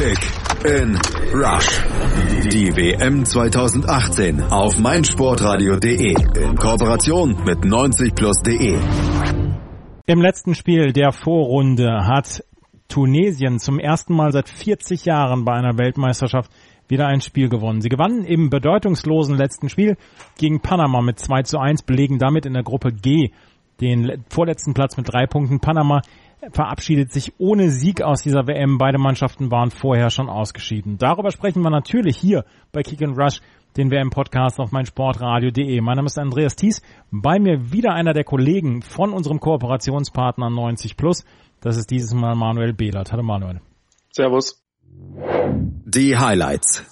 Kick in Rush. Die WM 2018 auf meinsportradio.de in Kooperation mit 90plus.de. Im letzten Spiel der Vorrunde hat Tunesien zum ersten Mal seit 40 Jahren bei einer Weltmeisterschaft wieder ein Spiel gewonnen. Sie gewannen im bedeutungslosen letzten Spiel gegen Panama mit 2 zu 1, belegen damit in der Gruppe G den vorletzten Platz mit drei Punkten. Panama verabschiedet sich ohne Sieg aus dieser WM. Beide Mannschaften waren vorher schon ausgeschieden. Darüber sprechen wir natürlich hier bei Kick and Rush, den WM-Podcast auf meinsportradio.de. Mein Name ist Andreas Thies. Bei mir wieder einer der Kollegen von unserem Kooperationspartner 90 Plus. Das ist dieses Mal Manuel Behlert. Hallo Manuel. Servus. Die Highlights.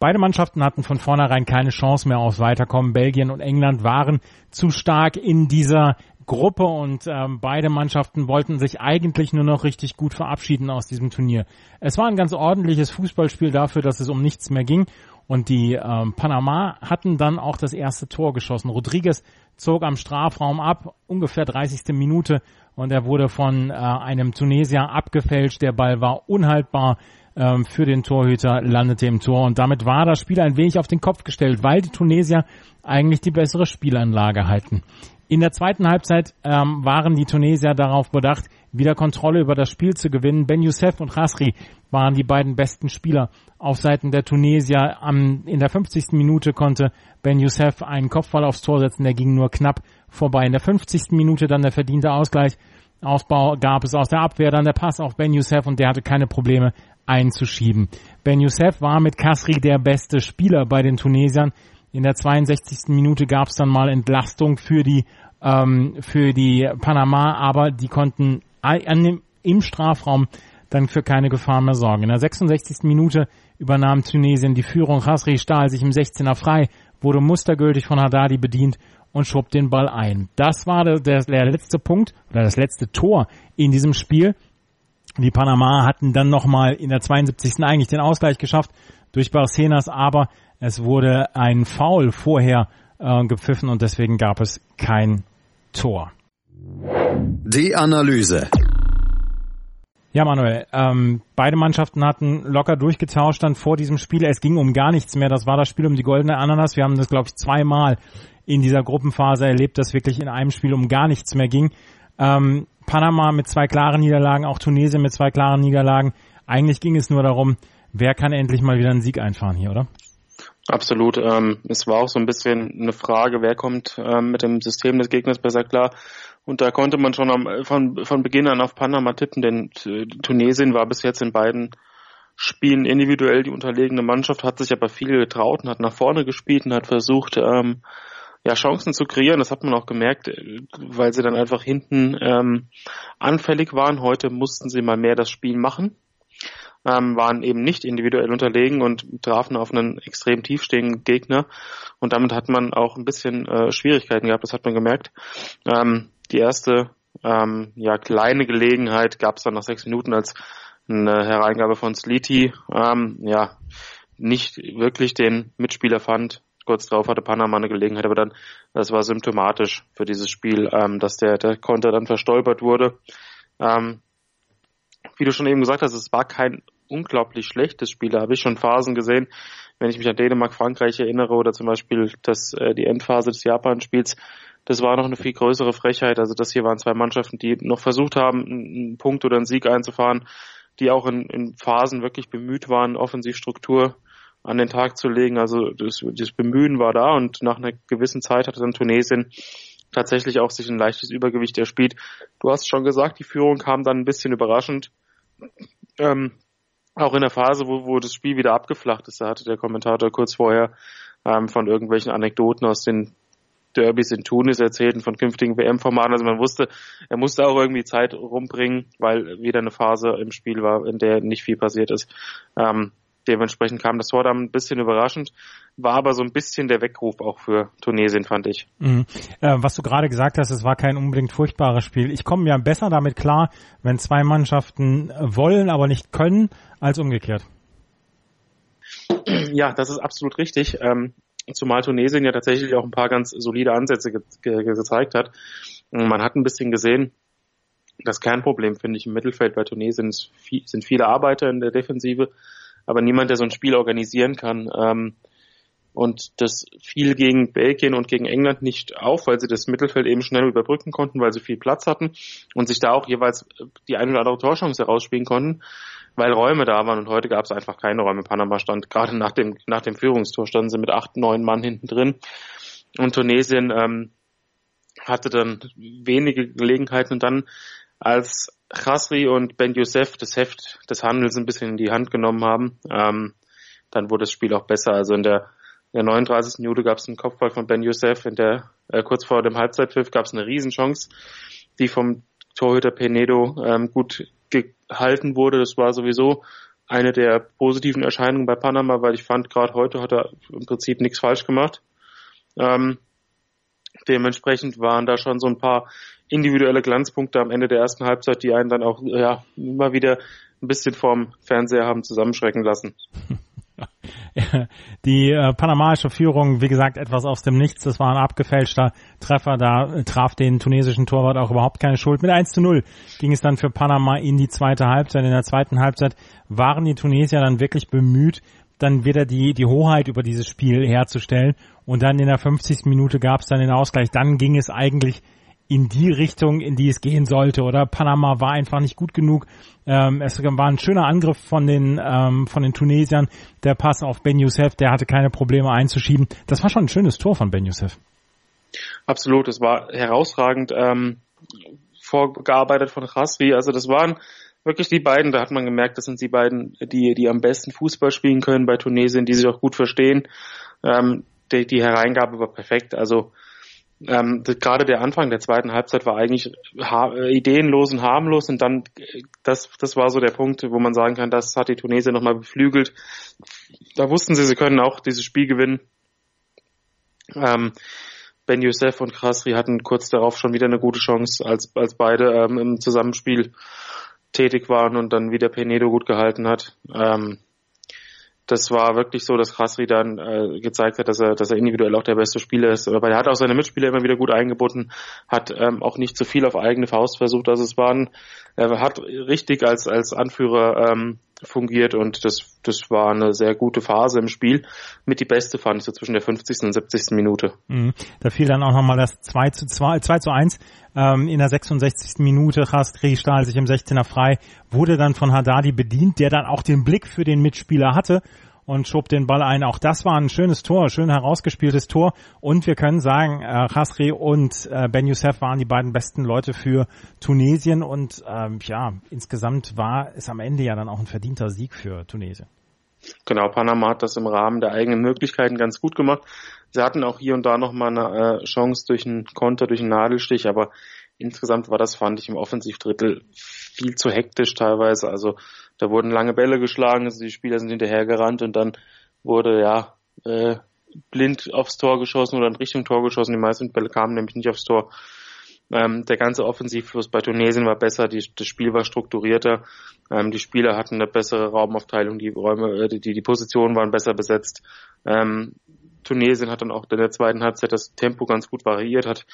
Beide Mannschaften hatten von vornherein keine Chance mehr aufs Weiterkommen. Belgien und England waren zu stark in dieser Gruppe und ähm, beide Mannschaften wollten sich eigentlich nur noch richtig gut verabschieden aus diesem Turnier. Es war ein ganz ordentliches Fußballspiel dafür, dass es um nichts mehr ging und die ähm, Panama hatten dann auch das erste Tor geschossen. Rodriguez zog am Strafraum ab, ungefähr 30. Minute und er wurde von äh, einem Tunesier abgefälscht. Der Ball war unhaltbar ähm, für den Torhüter, landete im Tor und damit war das Spiel ein wenig auf den Kopf gestellt, weil die Tunesier eigentlich die bessere Spielanlage halten. In der zweiten Halbzeit ähm, waren die Tunesier darauf bedacht, wieder Kontrolle über das Spiel zu gewinnen. Ben Youssef und Khasri waren die beiden besten Spieler auf Seiten der Tunesier. Am, in der 50. Minute konnte Ben Youssef einen Kopfball aufs Tor setzen, der ging nur knapp vorbei. In der 50. Minute dann der verdiente Ausgleich. Ausbau gab es aus der Abwehr, dann der Pass auf Ben Youssef und der hatte keine Probleme einzuschieben. Ben Youssef war mit Kasri der beste Spieler bei den Tunesiern. In der 62. Minute gab es dann mal Entlastung für die ähm, für die Panama, aber die konnten an dem, im Strafraum dann für keine Gefahr mehr sorgen. In der 66. Minute übernahm Tunesien die Führung. Hasri stahl sich im 16er frei, wurde mustergültig von Haddadi bedient und schob den Ball ein. Das war der, der, letzte Punkt oder das letzte Tor in diesem Spiel. Die Panama hatten dann nochmal in der 72. eigentlich den Ausgleich geschafft durch Barcenas, aber es wurde ein Foul vorher äh, gepfiffen und deswegen gab es kein Tor. Die Analyse. Ja, Manuel, ähm, beide Mannschaften hatten locker durchgetauscht dann vor diesem Spiel. Es ging um gar nichts mehr. Das war das Spiel um die goldene Ananas. Wir haben das, glaube ich, zweimal in dieser Gruppenphase erlebt, dass wirklich in einem Spiel um gar nichts mehr ging. Ähm, Panama mit zwei klaren Niederlagen, auch Tunesien mit zwei klaren Niederlagen. Eigentlich ging es nur darum, wer kann endlich mal wieder einen Sieg einfahren hier, oder? Absolut. Ähm, es war auch so ein bisschen eine Frage, wer kommt ähm, mit dem System des Gegners besser klar. Und da konnte man schon am, von, von Beginn an auf Panama tippen, denn Tunesien war bis jetzt in beiden Spielen individuell die unterlegene Mannschaft, hat sich aber viel getraut und hat nach vorne gespielt und hat versucht, ähm, ja, Chancen zu kreieren. Das hat man auch gemerkt, weil sie dann einfach hinten ähm, anfällig waren. Heute mussten sie mal mehr das Spiel machen ähm, waren eben nicht individuell unterlegen und trafen auf einen extrem tiefstehenden Gegner. Und damit hat man auch ein bisschen äh, Schwierigkeiten gehabt, das hat man gemerkt. Ähm, die erste ähm, ja, kleine Gelegenheit gab es dann nach sechs Minuten als eine Hereingabe von Sliti, ähm, ja, nicht wirklich den Mitspieler fand. Kurz darauf hatte Panama eine Gelegenheit, aber dann, das war symptomatisch für dieses Spiel, ähm, dass der, der Konter dann verstolpert wurde. Ähm, wie du schon eben gesagt hast, es war kein unglaublich schlechtes Spiel. Da habe ich schon Phasen gesehen, wenn ich mich an Dänemark, Frankreich erinnere oder zum Beispiel das, äh, die Endphase des Japan-Spiels. Das war noch eine viel größere Frechheit. Also das hier waren zwei Mannschaften, die noch versucht haben, einen Punkt oder einen Sieg einzufahren, die auch in, in Phasen wirklich bemüht waren, Offensivstruktur an den Tag zu legen. Also das, das Bemühen war da und nach einer gewissen Zeit hatte dann Tunesien tatsächlich auch sich ein leichtes Übergewicht erspielt. Du hast schon gesagt, die Führung kam dann ein bisschen überraschend. Ähm, auch in der Phase, wo, wo das Spiel wieder abgeflacht ist, da hatte der Kommentator kurz vorher ähm, von irgendwelchen Anekdoten aus den Derbys in Tunis erzählt und von künftigen WM-Formaten. Also man wusste, er musste auch irgendwie Zeit rumbringen, weil wieder eine Phase im Spiel war, in der nicht viel passiert ist. Ähm, dementsprechend kam das Tor dann ein bisschen überraschend, war aber so ein bisschen der Weckruf auch für Tunesien, fand ich. Mhm. Äh, was du gerade gesagt hast, es war kein unbedingt furchtbares Spiel. Ich komme ja besser damit klar, wenn zwei Mannschaften wollen, aber nicht können, als umgekehrt. Ja, das ist absolut richtig. Ähm, zumal Tunesien ja tatsächlich auch ein paar ganz solide Ansätze ge ge gezeigt hat. Man hat ein bisschen gesehen, das Kernproblem, finde ich, im Mittelfeld bei Tunesien sind viele Arbeiter in der Defensive, aber niemand, der so ein Spiel organisieren kann. Ähm, und das fiel gegen Belgien und gegen England nicht auf, weil sie das Mittelfeld eben schnell überbrücken konnten, weil sie viel Platz hatten und sich da auch jeweils die eine oder andere Torchance herausspielen konnten, weil Räume da waren und heute gab es einfach keine Räume. Panama stand gerade nach dem, nach dem Führungstor standen sie mit acht, neun Mann hinten drin und Tunesien ähm, hatte dann wenige Gelegenheiten und dann als Khasri und Ben Youssef das Heft des Handels ein bisschen in die Hand genommen haben, ähm, dann wurde das Spiel auch besser. Also in der in der 39. Minute gab es einen Kopfball von Ben Youssef. In der, äh, kurz vor dem Halbzeitpfiff gab es eine Riesenchance, die vom Torhüter Penedo ähm, gut gehalten wurde. Das war sowieso eine der positiven Erscheinungen bei Panama, weil ich fand, gerade heute hat er im Prinzip nichts falsch gemacht. Ähm, dementsprechend waren da schon so ein paar individuelle Glanzpunkte am Ende der ersten Halbzeit, die einen dann auch ja immer wieder ein bisschen vorm Fernseher haben zusammenschrecken lassen. Die äh, panamaische Führung, wie gesagt, etwas aus dem Nichts. Das war ein abgefälschter Treffer. Da traf den tunesischen Torwart auch überhaupt keine Schuld. Mit 1 zu 0 ging es dann für Panama in die zweite Halbzeit. In der zweiten Halbzeit waren die Tunesier dann wirklich bemüht, dann wieder die, die Hoheit über dieses Spiel herzustellen. Und dann in der 50. Minute gab es dann den Ausgleich. Dann ging es eigentlich in die Richtung, in die es gehen sollte. Oder Panama war einfach nicht gut genug. Ähm, es war ein schöner Angriff von den ähm, von den Tunesiern. Der Pass auf Ben Youssef, der hatte keine Probleme einzuschieben. Das war schon ein schönes Tor von Ben Youssef. Absolut, es war herausragend ähm, vorgearbeitet von Rasvi. Also das waren wirklich die beiden, da hat man gemerkt, das sind die beiden, die, die am besten Fußball spielen können bei Tunesien, die sich auch gut verstehen. Ähm, die, die Hereingabe war perfekt. Also ähm, gerade der Anfang der zweiten Halbzeit war eigentlich äh, ideenlos und harmlos und dann das das war so der Punkt, wo man sagen kann, das hat die Tunesier nochmal beflügelt. Da wussten sie, sie können auch dieses Spiel gewinnen. Ähm, ben Youssef und Krasri hatten kurz darauf schon wieder eine gute Chance, als als beide ähm, im Zusammenspiel tätig waren und dann wieder Penedo gut gehalten hat. Ähm, das war wirklich so, dass Krasri dann äh, gezeigt hat, dass er, dass er individuell auch der beste Spieler ist. Aber er hat auch seine Mitspieler immer wieder gut eingebunden, hat ähm, auch nicht zu viel auf eigene Faust versucht. Also es waren, er hat richtig als als Anführer ähm, fungiert und das das war eine sehr gute Phase im Spiel. Mit die beste fand ich so zwischen der 50. und 70. Minute. Mhm. Da fiel dann auch nochmal das 2 zu 2, 2 zu 1 ähm, in der 66. Minute. Rastri stahl sich im 16er frei, wurde dann von Haddadi bedient, der dann auch den Blick für den Mitspieler hatte und schob den Ball ein. Auch das war ein schönes Tor, schön herausgespieltes Tor. Und wir können sagen, äh, Khasri und äh, Ben Youssef waren die beiden besten Leute für Tunesien. Und ähm, ja, insgesamt war es am Ende ja dann auch ein verdienter Sieg für Tunesien. Genau, Panama hat das im Rahmen der eigenen Möglichkeiten ganz gut gemacht. Sie hatten auch hier und da nochmal eine äh, Chance durch einen Konter, durch einen Nadelstich, aber insgesamt war das, fand ich, im Offensivdrittel viel zu hektisch teilweise. Also da wurden lange Bälle geschlagen, also die Spieler sind hinterhergerannt und dann wurde ja äh, blind aufs Tor geschossen oder in Richtung Tor geschossen. Die meisten Bälle kamen nämlich nicht aufs Tor. Ähm, der ganze Offensivfluss bei Tunesien war besser, die, das Spiel war strukturierter, ähm, die Spieler hatten eine bessere Raumaufteilung, die Räume, äh, die, die Positionen waren besser besetzt. Ähm, Tunesien hat dann auch in der zweiten Halbzeit das Tempo ganz gut variiert, hat,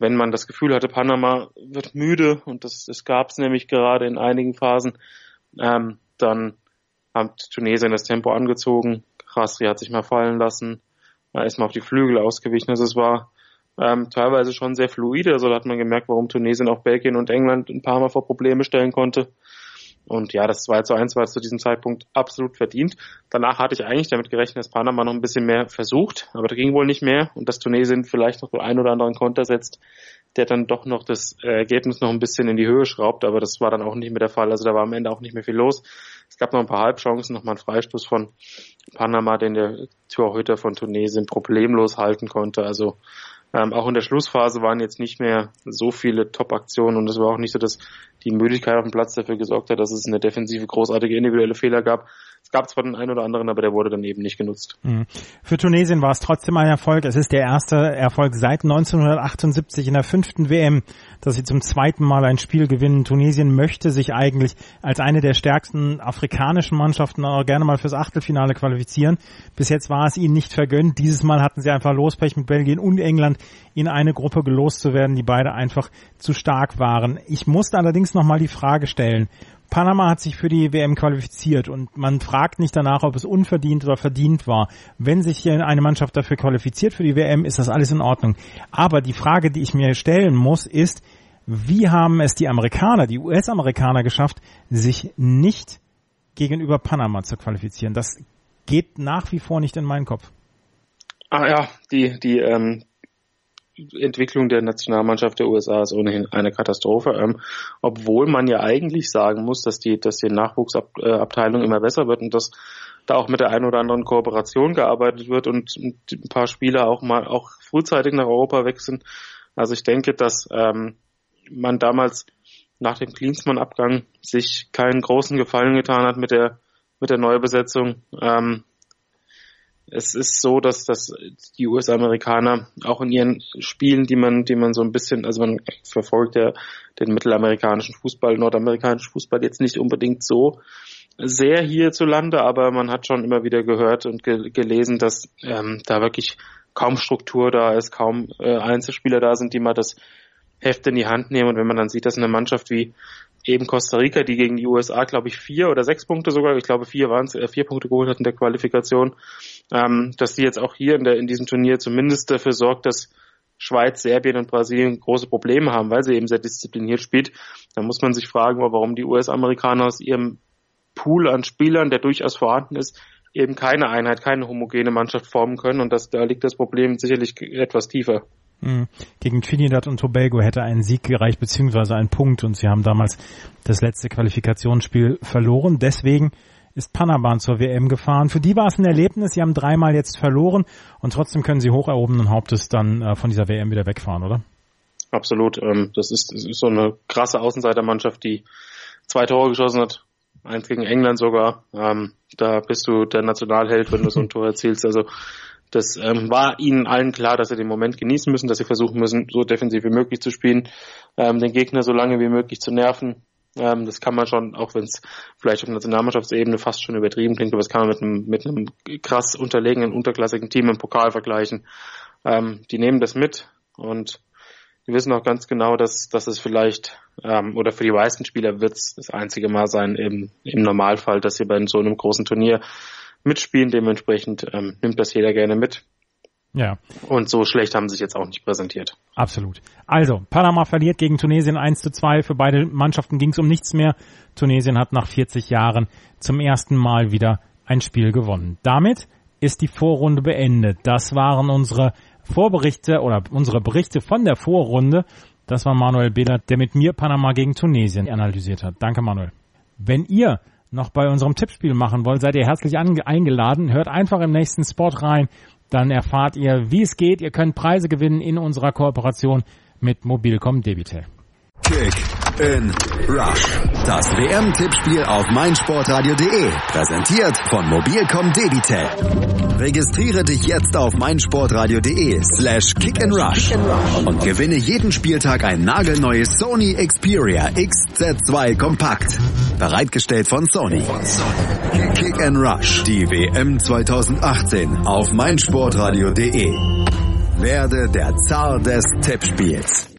wenn man das Gefühl hatte, Panama wird müde, und das, das gab es nämlich gerade in einigen Phasen, ähm, dann hat Tunesien das Tempo angezogen, Khasri hat sich mal fallen lassen, er ist mal auf die Flügel ausgewichen, also es war ähm, teilweise schon sehr fluide. Also da hat man gemerkt, warum Tunesien auch Belgien und England ein paar Mal vor Probleme stellen konnte. Und ja, das 2 zu 1 war zu diesem Zeitpunkt absolut verdient. Danach hatte ich eigentlich damit gerechnet, dass Panama noch ein bisschen mehr versucht, aber da ging wohl nicht mehr und dass Tunesien vielleicht noch den einen oder anderen Konter setzt, der dann doch noch das Ergebnis noch ein bisschen in die Höhe schraubt, aber das war dann auch nicht mehr der Fall. Also da war am Ende auch nicht mehr viel los. Es gab noch ein paar Halbchancen, nochmal ein Freistoß von Panama, den der Torhüter von Tunesien problemlos halten konnte. Also ähm, auch in der Schlussphase waren jetzt nicht mehr so viele Top-Aktionen und es war auch nicht so, dass die Müdigkeit auf dem Platz dafür gesorgt hat, dass es in der Defensive großartige individuelle Fehler gab. Gab zwar den einen oder anderen, aber der wurde dann eben nicht genutzt. Mhm. Für Tunesien war es trotzdem ein Erfolg. Es ist der erste Erfolg seit 1978 in der fünften WM, dass sie zum zweiten Mal ein Spiel gewinnen. Tunesien möchte sich eigentlich als eine der stärksten afrikanischen Mannschaften auch gerne mal fürs Achtelfinale qualifizieren. Bis jetzt war es ihnen nicht vergönnt. Dieses Mal hatten sie einfach Lospech mit Belgien und England in eine Gruppe gelost zu werden, die beide einfach zu stark waren. Ich musste allerdings nochmal die Frage stellen, Panama hat sich für die WM qualifiziert und man fragt nicht danach, ob es unverdient oder verdient war. Wenn sich eine Mannschaft dafür qualifiziert für die WM, ist das alles in Ordnung. Aber die Frage, die ich mir stellen muss, ist, wie haben es die Amerikaner, die US-Amerikaner geschafft, sich nicht gegenüber Panama zu qualifizieren? Das geht nach wie vor nicht in meinen Kopf. Ah ja, die, die ähm, Entwicklung der Nationalmannschaft der USA ist ohnehin eine Katastrophe, ähm, obwohl man ja eigentlich sagen muss, dass die, dass die Nachwuchsabteilung immer besser wird und dass da auch mit der einen oder anderen Kooperation gearbeitet wird und ein paar Spieler auch mal auch frühzeitig nach Europa wechseln. Also ich denke, dass ähm, man damals nach dem Klinsmann-Abgang sich keinen großen Gefallen getan hat mit der mit der Neubesetzung. Ähm, es ist so, dass, dass die US-Amerikaner auch in ihren Spielen, die man, die man so ein bisschen, also man verfolgt ja den mittelamerikanischen Fußball, nordamerikanischen Fußball jetzt nicht unbedingt so sehr hierzulande, aber man hat schon immer wieder gehört und ge gelesen, dass ähm, da wirklich kaum Struktur da ist, kaum äh, Einzelspieler da sind, die mal das Heft in die Hand nehmen. Und wenn man dann sieht, dass eine Mannschaft wie eben Costa Rica, die gegen die USA, glaube ich, vier oder sechs Punkte sogar, ich glaube vier waren es, äh, vier Punkte geholt hat in der Qualifikation, ähm, dass die jetzt auch hier in, der, in diesem Turnier zumindest dafür sorgt, dass Schweiz, Serbien und Brasilien große Probleme haben, weil sie eben sehr diszipliniert spielt. Da muss man sich fragen, warum die US-Amerikaner aus ihrem Pool an Spielern, der durchaus vorhanden ist, eben keine Einheit, keine homogene Mannschaft formen können. Und das, da liegt das Problem sicherlich etwas tiefer. Hm. Gegen Trinidad und Tobago hätte ein Sieg gereicht, beziehungsweise ein Punkt. Und sie haben damals das letzte Qualifikationsspiel verloren. Deswegen ist Panama zur WM gefahren. Für die war es ein Erlebnis. Sie haben dreimal jetzt verloren und trotzdem können sie hoch erhobenen Hauptes dann äh, von dieser WM wieder wegfahren, oder? Absolut. Ähm, das, ist, das ist so eine krasse Außenseitermannschaft, die zwei Tore geschossen hat. Eins gegen England sogar. Ähm, da bist du der Nationalheld, wenn du so ein Tor erzielst. Also das ähm, war ihnen allen klar, dass sie den Moment genießen müssen, dass sie versuchen müssen, so defensiv wie möglich zu spielen, ähm, den Gegner so lange wie möglich zu nerven, ähm, das kann man schon, auch wenn es vielleicht auf Nationalmannschaftsebene fast schon übertrieben klingt, aber das kann man mit einem, mit einem krass unterlegenen, unterklassigen Team im Pokal vergleichen. Ähm, die nehmen das mit und die wissen auch ganz genau, dass, dass es vielleicht, ähm, oder für die meisten Spieler wird es das einzige Mal sein im, im Normalfall, dass sie bei so einem großen Turnier mitspielen. Dementsprechend ähm, nimmt das jeder gerne mit. Ja. Und so schlecht haben sie sich jetzt auch nicht präsentiert. Absolut. Also, Panama verliert gegen Tunesien 1 zu 2. Für beide Mannschaften ging es um nichts mehr. Tunesien hat nach 40 Jahren zum ersten Mal wieder ein Spiel gewonnen. Damit ist die Vorrunde beendet. Das waren unsere Vorberichte oder unsere Berichte von der Vorrunde. Das war Manuel Behlert, der mit mir Panama gegen Tunesien analysiert hat. Danke, Manuel. Wenn ihr noch bei unserem Tippspiel machen wollt, seid ihr herzlich eingeladen. Hört einfach im nächsten Spot rein. Dann erfahrt ihr, wie es geht. Ihr könnt Preise gewinnen in unserer Kooperation mit Mobilcom Debitel. Kick in Rush. Das WM-Tippspiel auf meinsportradio.de. Präsentiert von Mobilcom Debitel. Registriere dich jetzt auf meinsportradio.de slash rush und gewinne jeden Spieltag ein nagelneues Sony Xperia XZ2 Kompakt. Bereitgestellt von Sony. Kick and Rush. Die WM 2018 auf meinsportradio.de. Werde der Zar des Tippspiels.